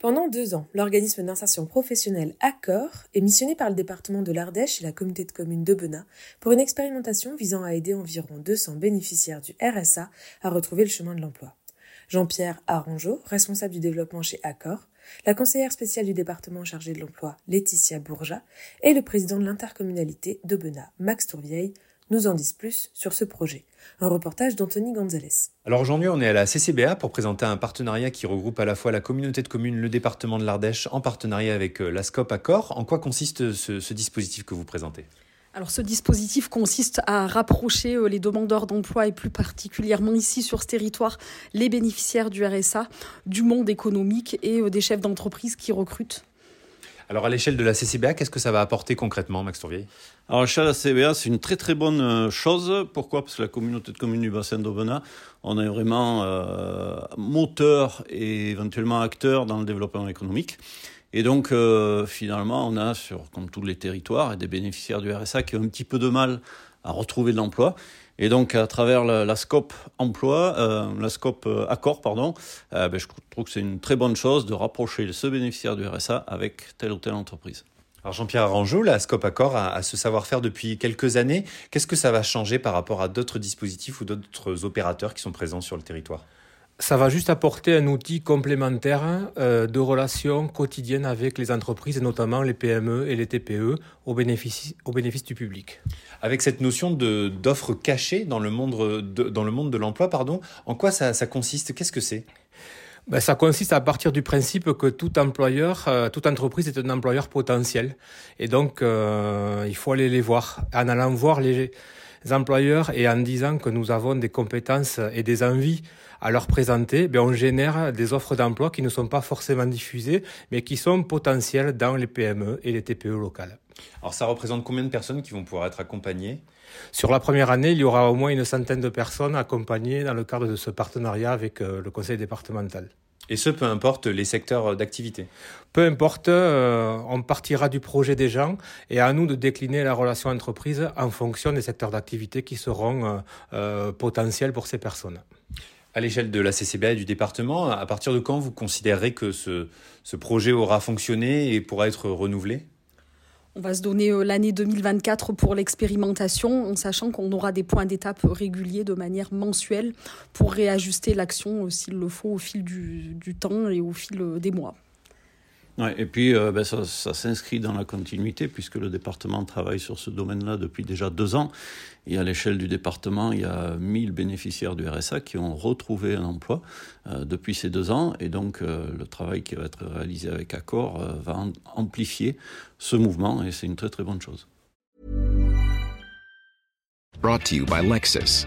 Pendant deux ans, l'organisme d'insertion professionnelle Accor est missionné par le département de l'Ardèche et la communauté de communes de Benin pour une expérimentation visant à aider environ 200 bénéficiaires du RSA à retrouver le chemin de l'emploi. Jean-Pierre Arangeau, responsable du développement chez Accor, la conseillère spéciale du département chargée de l'emploi, Laetitia Bourja, et le président de l'intercommunalité de Benin, Max Tourvieille, nous en disent plus sur ce projet. Un reportage d'Anthony Gonzalez. Alors aujourd'hui, on est à la CCBA pour présenter un partenariat qui regroupe à la fois la communauté de communes, le département de l'Ardèche, en partenariat avec euh, la SCOP Accor. En quoi consiste ce, dispositif que vous présentez? Alors ce dispositif consiste à rapprocher euh, les demandeurs d'emploi et plus particulièrement ici sur ce territoire les bénéficiaires du RSA du monde économique et euh, des chefs d'entreprise qui recrutent. Alors à l'échelle de la CCBA, qu'est-ce que ça va apporter concrètement, Max Tourvieille? Alors à l'échelle de la CCBA, c'est une très très bonne euh, chose. Pourquoi? Parce que la communauté de communes du bassin d'Aubenas, on est vraiment euh, moteur et éventuellement acteur dans le développement économique. Et donc, euh, finalement, on a, sur, comme tous les territoires, des bénéficiaires du RSA qui ont un petit peu de mal à retrouver de l'emploi. Et donc, à travers la, scope emploi, euh, la scope euh, accord, pardon, euh, ben, je trouve que c'est une très bonne chose de rapprocher ce bénéficiaire du RSA avec telle ou telle entreprise. Alors Jean-Pierre Arangeau, la Scope Accord a, ce savoir-faire depuis quelques années. Qu'est-ce que ça va changer par rapport à d'autres dispositifs ou d'autres opérateurs qui sont présents sur le territoire? Ça va juste apporter un outil complémentaire euh, de relations quotidiennes avec les entreprises, et notamment les PME et les TPE, au bénéfice, au bénéfice du public. Avec cette notion d'offre cachée dans le monde de, dans le monde de l'emploi, pardon, en quoi ça, ça consiste? Qu'est-ce que c'est? Ben, ça consiste à partir du principe que tout employeur, euh, toute entreprise est un employeur potentiel. Et donc, euh, il faut aller les voir. En allant voir les employeurs et en disant que nous avons des compétences et des envies à leur présenter, ben on génère des offres d'emploi qui ne sont pas forcément diffusées, mais qui sont potentielles dans les PME et les TPE locales. Alors ça représente combien de personnes qui vont pouvoir être accompagnées? Sur la première année, il y aura au moins une centaine de personnes accompagnées dans le cadre de ce partenariat avec euh, le conseil départemental. Et ce, peu importe les secteurs d'activité. Peu importe, euh, on partira du projet des gens et à nous de décliner la relation entreprise en fonction des secteurs d'activité qui seront euh, potentiels pour ces personnes. À l'échelle de la CCBA et du département, à partir de quand vous considérez que ce, ce projet aura fonctionné et pourra être renouvelé? On va se donner euh, l'année 2024 pour l'expérimentation, en sachant qu'on aura des points d'étape réguliers de manière mensuelle pour réajuster l'action euh, s'il le faut au fil du, temps et au fil euh, des mois. Ouais, et puis euh, ben, ça, s'inscrit dans la continuité puisque le département travaille sur ce domaine-là depuis déjà deux ans. Et à l'échelle du département, il y a 1000 bénéficiaires du RSA qui ont retrouvé un emploi euh, depuis ces deux ans. Et donc euh, le travail qui va être réalisé avec Accor va amplifier ce mouvement et c'est une très très bonne chose. Brought to you by Lexus.